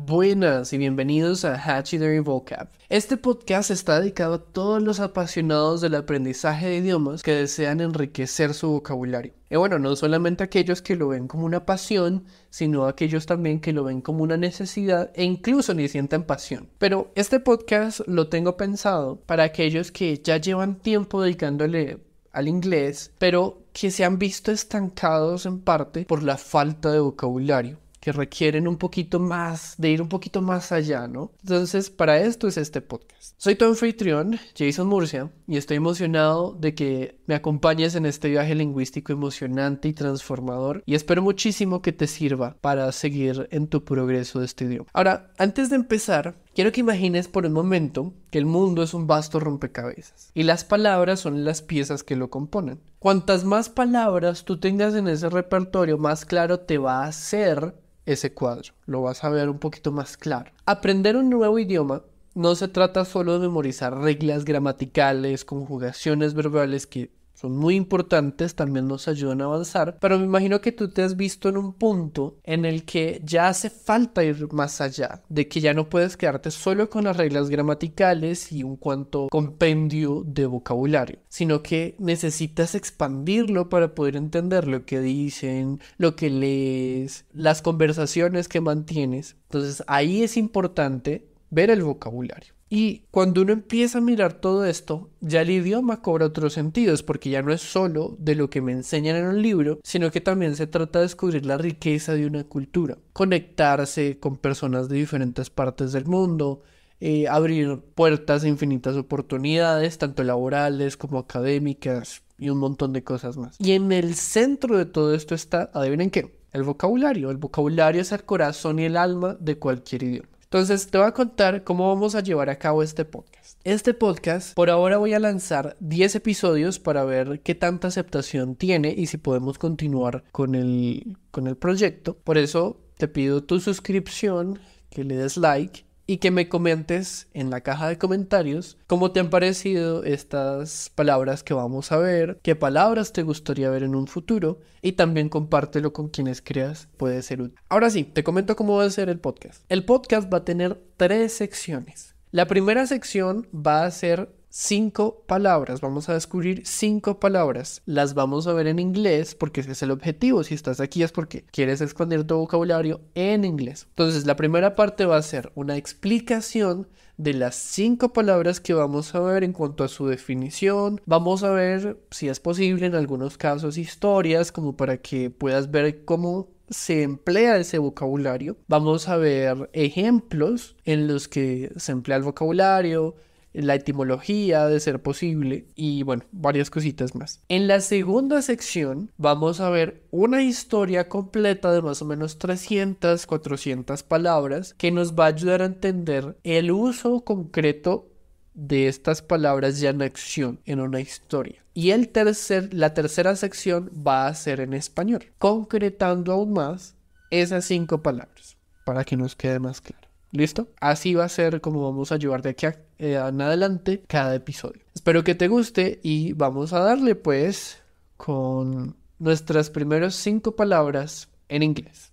Buenas y bienvenidos a Hatchidery Vocab. Este podcast está dedicado a todos los apasionados del aprendizaje de idiomas que desean enriquecer su vocabulario. Y bueno, no solamente aquellos que lo ven como una pasión, sino aquellos también que lo ven como una necesidad e incluso ni sientan pasión. Pero este podcast lo tengo pensado para aquellos que ya llevan tiempo dedicándole al inglés, pero que se han visto estancados en parte por la falta de vocabulario que requieren un poquito más, de ir un poquito más allá, ¿no? Entonces, para esto es este podcast. Soy tu anfitrión, Jason Murcia, y estoy emocionado de que me acompañes en este viaje lingüístico emocionante y transformador, y espero muchísimo que te sirva para seguir en tu progreso de este idioma. Ahora, antes de empezar, Quiero que imagines por un momento que el mundo es un vasto rompecabezas y las palabras son las piezas que lo componen. Cuantas más palabras tú tengas en ese repertorio, más claro te va a hacer ese cuadro, lo vas a ver un poquito más claro. Aprender un nuevo idioma no se trata solo de memorizar reglas gramaticales, conjugaciones verbales que son muy importantes, también nos ayudan a avanzar, pero me imagino que tú te has visto en un punto en el que ya hace falta ir más allá, de que ya no puedes quedarte solo con las reglas gramaticales y un cuanto compendio de vocabulario, sino que necesitas expandirlo para poder entender lo que dicen, lo que lees, las conversaciones que mantienes. Entonces ahí es importante ver el vocabulario. Y cuando uno empieza a mirar todo esto, ya el idioma cobra otros sentidos, porque ya no es solo de lo que me enseñan en un libro, sino que también se trata de descubrir la riqueza de una cultura, conectarse con personas de diferentes partes del mundo, eh, abrir puertas a infinitas oportunidades, tanto laborales como académicas y un montón de cosas más. Y en el centro de todo esto está, adivinen qué, el vocabulario. El vocabulario es el corazón y el alma de cualquier idioma. Entonces te voy a contar cómo vamos a llevar a cabo este podcast. Este podcast, por ahora voy a lanzar 10 episodios para ver qué tanta aceptación tiene y si podemos continuar con el, con el proyecto. Por eso te pido tu suscripción, que le des like y que me comentes en la caja de comentarios cómo te han parecido estas palabras que vamos a ver, qué palabras te gustaría ver en un futuro y también compártelo con quienes creas puede ser útil. Ahora sí, te comento cómo va a ser el podcast. El podcast va a tener tres secciones. La primera sección va a ser cinco palabras. Vamos a descubrir cinco palabras. Las vamos a ver en inglés porque ese es el objetivo. Si estás aquí es porque quieres expandir tu vocabulario en inglés. Entonces, la primera parte va a ser una explicación de las cinco palabras que vamos a ver en cuanto a su definición. Vamos a ver, si es posible, en algunos casos historias como para que puedas ver cómo se emplea ese vocabulario. Vamos a ver ejemplos en los que se emplea el vocabulario, la etimología de ser posible y bueno, varias cositas más. En la segunda sección vamos a ver una historia completa de más o menos 300, 400 palabras que nos va a ayudar a entender el uso concreto de estas palabras ya en acción en una historia. Y el tercer, la tercera sección va a ser en español, concretando aún más esas cinco palabras para que nos quede más claro. ¿Listo? Así va a ser como vamos a llevar de aquí eh, en adelante cada episodio. Espero que te guste y vamos a darle pues con nuestras primeras cinco palabras en inglés.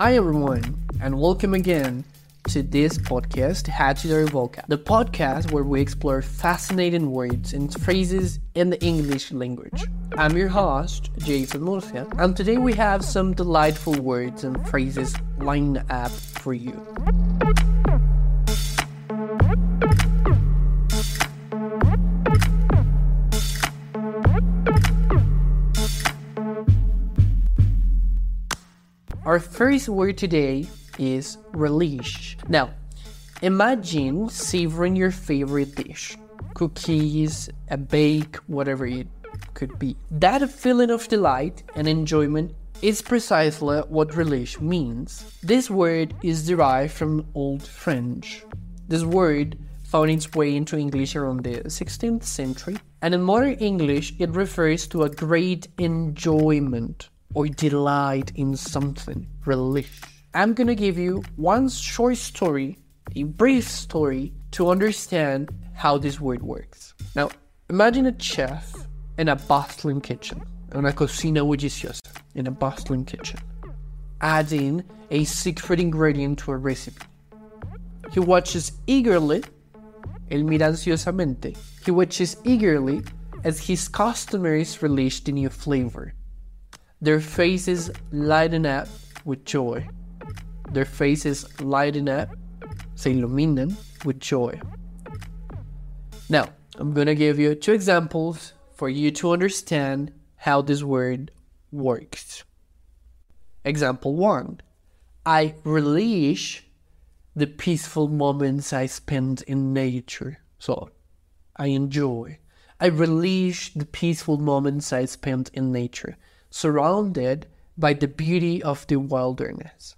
Hi everyone, and welcome again to this podcast, Hachidori Vocab, the podcast where we explore fascinating words and phrases in the English language. I'm your host, Jason Murcia, and today we have some delightful words and phrases lined up for you. Our first word today is relish. Now, imagine savoring your favorite dish cookies, a bake, whatever it could be. That feeling of delight and enjoyment is precisely what relish means. This word is derived from Old French. This word found its way into English around the 16th century, and in modern English, it refers to a great enjoyment or delight in something, relish. I'm gonna give you one short story, a brief story, to understand how this word works. Now, imagine a chef in a bustling kitchen, una cocina bulliciosa, in a bustling kitchen, adding a secret ingredient to a recipe. He watches eagerly, él mira ansiosamente, he watches eagerly as his customers relish the new flavor. Their faces lighten up with joy. Their faces lighten up, se iluminan with joy. Now, I'm gonna give you two examples for you to understand how this word works. Example one I relish the peaceful moments I spend in nature. So, I enjoy. I relish the peaceful moments I spent in nature, surrounded by the beauty of the wilderness.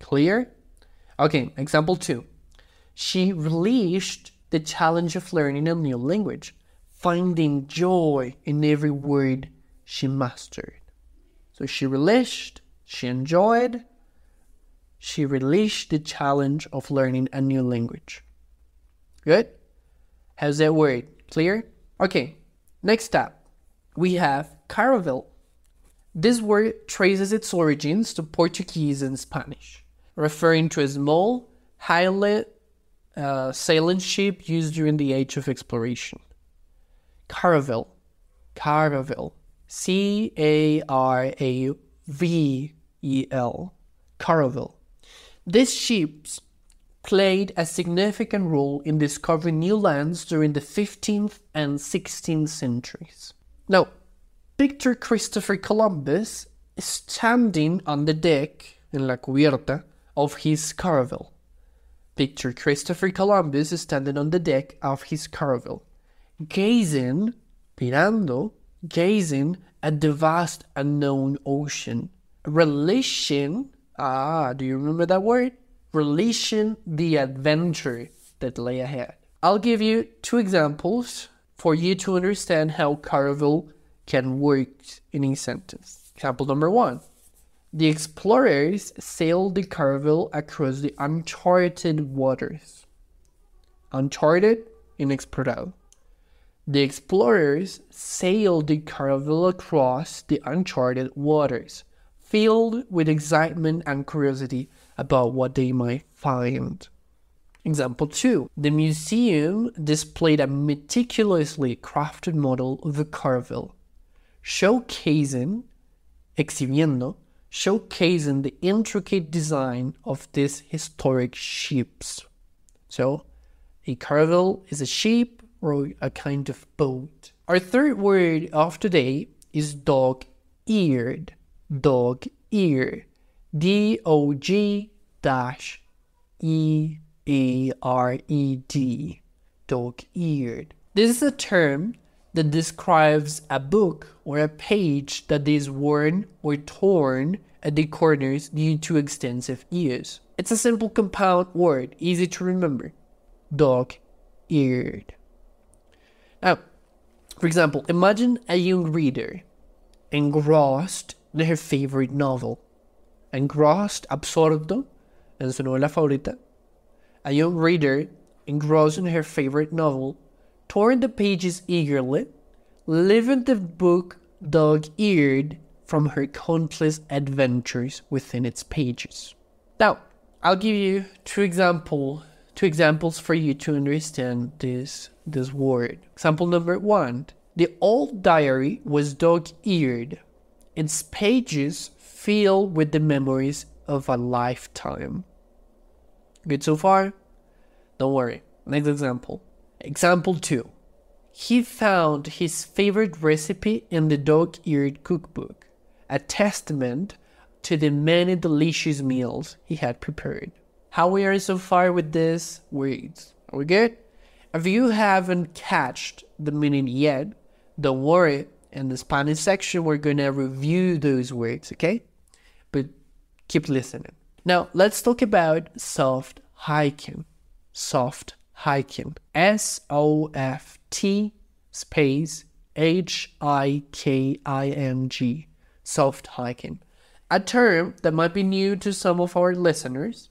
Clear? Okay, example two. She relished the challenge of learning a new language, finding joy in every word she mastered. So she relished, she enjoyed, she relished the challenge of learning a new language. Good? How's that word? Clear? Okay, next up, we have caravel. This word traces its origins to Portuguese and Spanish, referring to a small, highly uh, sailing ship used during the age of exploration. Caravel, caravel, C A R A V E L, caravel. These ships played a significant role in discovering new lands during the 15th and 16th centuries. Now, picture Christopher Columbus standing on the deck, in la cubierta, of his caravel. Picture Christopher Columbus standing on the deck of his caravel, gazing, mirando, gazing at the vast unknown ocean, relishing, ah, do you remember that word? Relishing the adventure that lay ahead. I'll give you two examples for you to understand how caravel can work in a sentence. Example number one. The explorers sailed the caravel across the uncharted waters. Uncharted, inexplorado. The explorers sailed the caravel across the uncharted waters, filled with excitement and curiosity about what they might find. Example 2. The museum displayed a meticulously crafted model of the caravel, showcasing, exhibiendo, showcasing the intricate design of these historic ships. So, a caravel is a ship or a kind of boat. Our third word of today is dog eared. Dog ear. D O G dash E A R E D. Dog eared. This is a term that describes a book or a page that is worn or torn at the corners due to extensive use. It's a simple compound word, easy to remember. Dog eared. Now, for example, imagine a young reader engrossed in her favorite novel. Engrossed, absorto, en su novela favorita. A young reader engrossed in her favorite novel, torn the pages eagerly, leaving the book dog eared from her countless adventures within its pages. Now, I'll give you two example two examples for you to understand this this word. Example number one. The old diary was dog-eared, its pages filled with the memories of a lifetime. Good so far? Don't worry. Next example. Example 2. He found his favorite recipe in the dog eared cookbook, a testament to the many delicious meals he had prepared. How we are so far with this words? Are we good? If you haven't catched the meaning yet, don't worry. In the Spanish section, we're gonna review those words, okay? But keep listening. Now, let's talk about soft hiking. Soft hiking. S O F T space H I K I N G. soft hiking, a term that might be new to some of our listeners.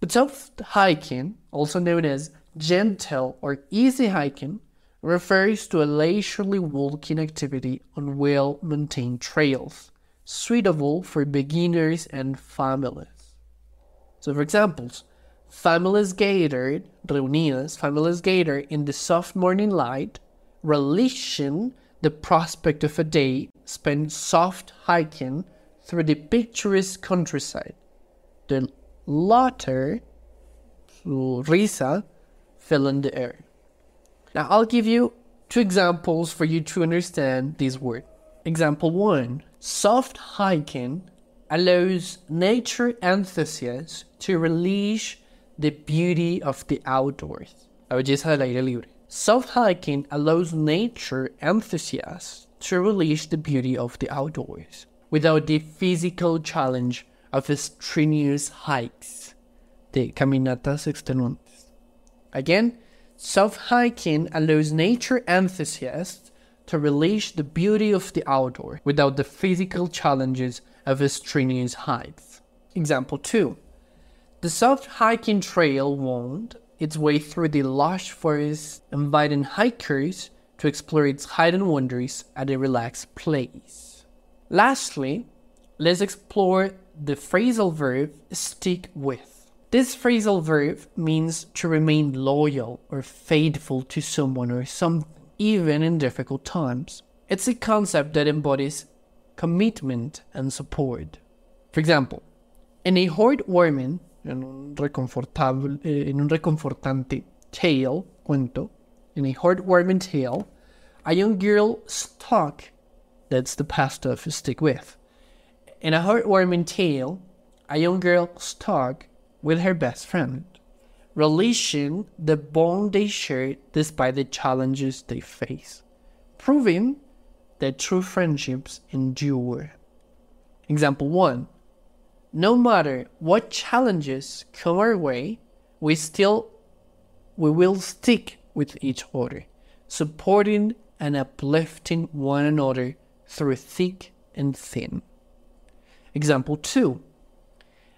But soft hiking, also known as gentle or easy hiking, refers to a leisurely walking activity on well maintained trails, suitable for beginners and families. So, for examples, families gathered, reunidas, families gathered in the soft morning light, relishing the prospect of a day spent soft hiking through the picturesque countryside. The latter, risa, fill in the air. Now, I'll give you two examples for you to understand this word. Example one soft hiking allows nature enthusiasts to relish the beauty of the outdoors. Belleza del aire libre. Soft hiking allows nature enthusiasts to relish the beauty of the outdoors without the physical challenge of strenuous hikes, the caminatas extenuantes. Again, Soft hiking allows nature enthusiasts to relish the beauty of the outdoor without the physical challenges of strenuous hikes. Example 2. The soft hiking trail wound its way through the lush forest, inviting hikers to explore its hidden wonders at a relaxed place. Lastly, let's explore the phrasal verb stick with. This phrasal verb means to remain loyal or faithful to someone or something, even in difficult times. It's a concept that embodies commitment and support. For example, in a heartwarming, en un reconfortable, eh, en un reconfortante tale, cuento, in a heartwarming tale, a young girl stuck, that's the past of stick with. In a heartwarming tale, a young girl stuck with her best friend, relishing the bond they share despite the challenges they face, proving that true friendships endure. Example 1 No matter what challenges come our way, we still we will stick with each other, supporting and uplifting one another through thick and thin. Example 2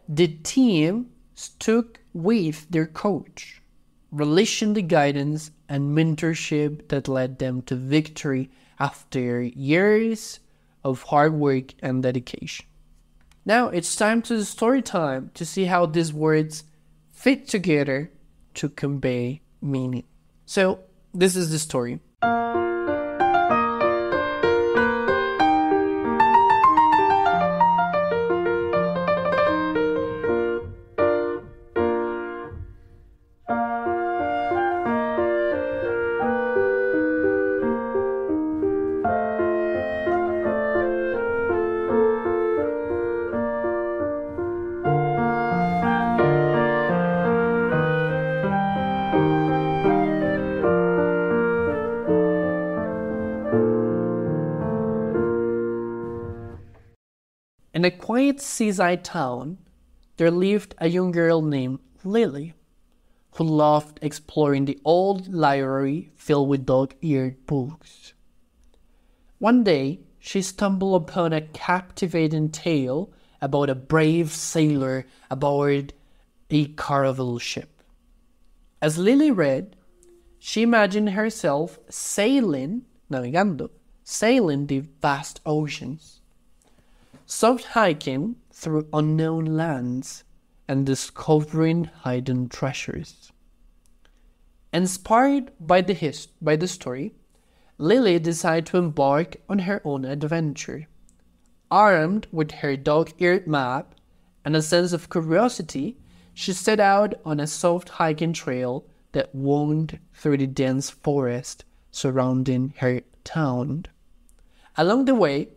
The team stuck with their coach, relishing the guidance and mentorship that led them to victory after years of hard work and dedication. Now it's time to the story time to see how these words fit together to convey meaning. So, this is the story. In a quiet seaside town, there lived a young girl named Lily, who loved exploring the old library filled with dog eared books. One day, she stumbled upon a captivating tale about a brave sailor aboard a caravel ship. As Lily read, she imagined herself sailing, navegando, sailing the vast oceans soft hiking through unknown lands and discovering hidden treasures. Inspired by the, hist- by the story, Lily decided to embark on her own adventure. Armed with her dog eared map and a sense of curiosity, she set out on a soft hiking trail that wound through the dense forest surrounding her town. Along the way,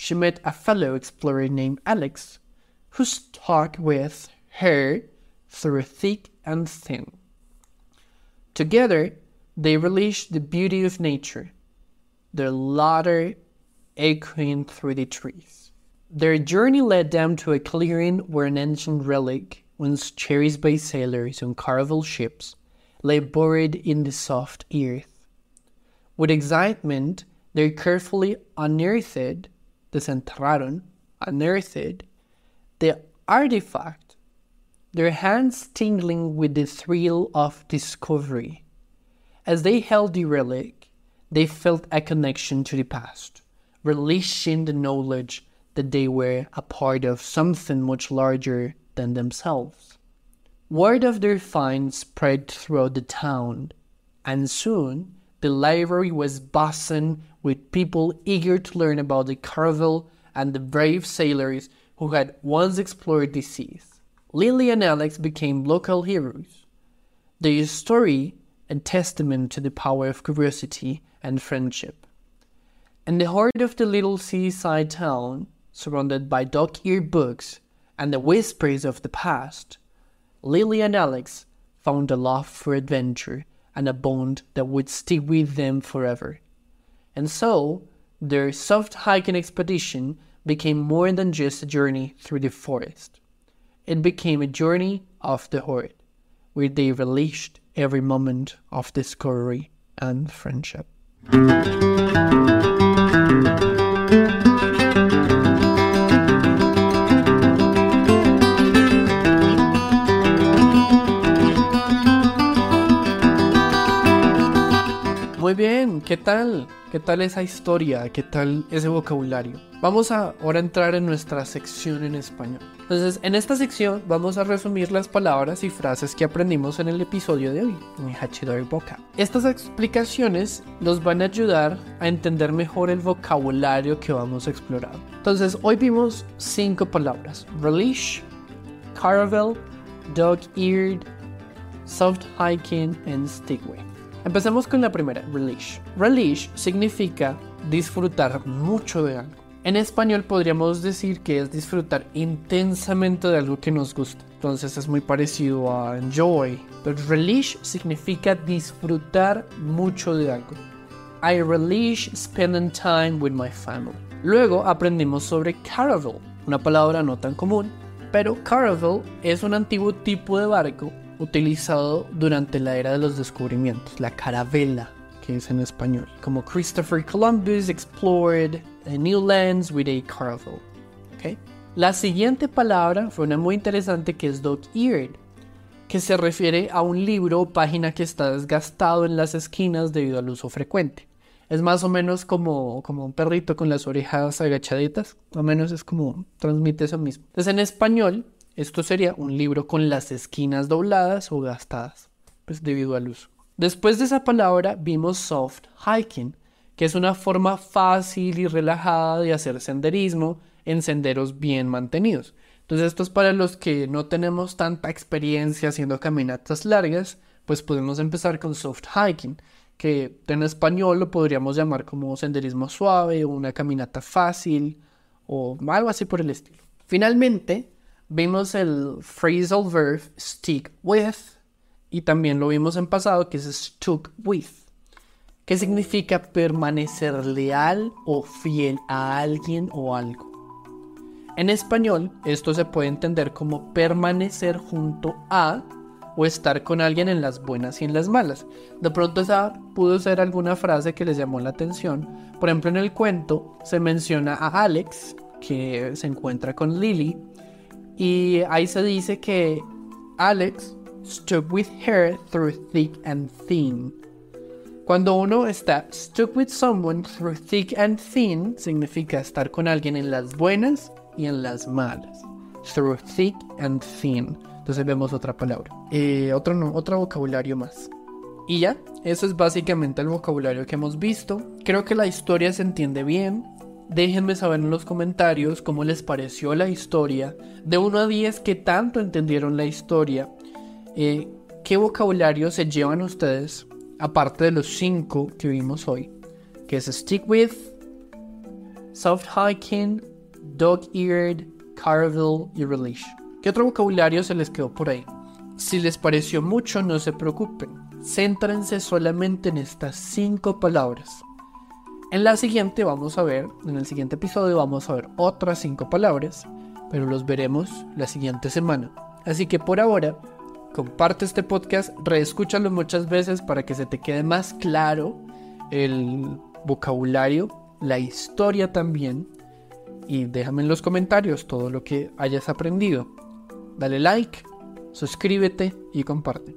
she met a fellow explorer named Alex, who stuck with her through thick and thin. Together, they relished the beauty of nature, their laughter echoing through the trees. Their journey led them to a clearing where an ancient relic, once cherished by sailors on caravel ships, lay buried in the soft earth. With excitement, they carefully unearthed desenterraron, unearthed, the artifact, their hands tingling with the thrill of discovery. As they held the relic, they felt a connection to the past, relishing the knowledge that they were a part of something much larger than themselves. Word of their find spread throughout the town, and soon the library was buzzing with people eager to learn about the caravel and the brave sailors who had once explored the seas. Lily and Alex became local heroes. Their story a testament to the power of curiosity and friendship. In the heart of the little seaside town, surrounded by dog-eared books and the whispers of the past, Lily and Alex found a love for adventure and a bond that would stick with them forever. And so, their soft hiking expedition became more than just a journey through the forest. It became a journey of the heart, where they relished every moment of discovery and friendship. Muy bien, ¿qué tal? ¿Qué tal esa historia? ¿Qué tal ese vocabulario? Vamos a ahora entrar en nuestra sección en español. Entonces, en esta sección vamos a resumir las palabras y frases que aprendimos en el episodio de hoy, en Hachidori Boca. Estas explicaciones nos van a ayudar a entender mejor el vocabulario que vamos a explorar. Entonces, hoy vimos cinco palabras: relish, caravel, dog-eared, soft hiking, and stickway. Empecemos con la primera, relish. Relish significa disfrutar mucho de algo. En español podríamos decir que es disfrutar intensamente de algo que nos gusta. Entonces es muy parecido a enjoy. Pero relish significa disfrutar mucho de algo. I relish spending time with my family. Luego aprendimos sobre caravel, una palabra no tan común, pero caravel es un antiguo tipo de barco utilizado durante la era de los descubrimientos, la carabela, que es en español, como Christopher Columbus explored new lands with a caravel. ¿okay? La siguiente palabra fue una muy interesante que es dog-eared, que se refiere a un libro o página que está desgastado en las esquinas debido al uso frecuente. Es más o menos como, como un perrito con las orejas agachaditas, más o menos es como transmite eso mismo. Entonces en español esto sería un libro con las esquinas dobladas o gastadas, pues debido al uso. Después de esa palabra vimos soft hiking, que es una forma fácil y relajada de hacer senderismo en senderos bien mantenidos. Entonces esto es para los que no tenemos tanta experiencia haciendo caminatas largas, pues podemos empezar con soft hiking, que en español lo podríamos llamar como senderismo suave o una caminata fácil o algo así por el estilo. Finalmente, vimos el phrasal verb stick with y también lo vimos en pasado que es stuck with, que significa permanecer leal o fiel a alguien o algo. En español, esto se puede entender como permanecer junto a o estar con alguien en las buenas y en las malas. De pronto esa pudo ser alguna frase que les llamó la atención. Por ejemplo, en el cuento se menciona a Alex, que se encuentra con Lily, y ahí se dice que Alex stuck with her through thick and thin. Cuando uno está stuck with someone through thick and thin, significa estar con alguien en las buenas y en las malas. Through thick and thin. Entonces vemos otra palabra. Eh, otro, otro vocabulario más. Y ya, eso es básicamente el vocabulario que hemos visto. Creo que la historia se entiende bien. Déjenme saber en los comentarios cómo les pareció la historia. De 1 a 10, qué tanto entendieron la historia. Eh, qué vocabulario se llevan ustedes, aparte de los 5 que vimos hoy. Que es stick with, soft hiking, dog eared, caravel y relish. ¿Qué otro vocabulario se les quedó por ahí? Si les pareció mucho, no se preocupen. Céntrense solamente en estas 5 palabras. En la siguiente vamos a ver, en el siguiente episodio vamos a ver otras cinco palabras, pero los veremos la siguiente semana. Así que por ahora, comparte este podcast, reescúchalo muchas veces para que se te quede más claro el vocabulario, la historia también, y déjame en los comentarios todo lo que hayas aprendido. Dale like, suscríbete y comparte.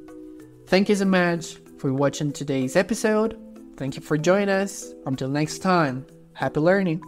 Thank you so much for watching today's episode. Thank you for joining us. Until next time, happy learning.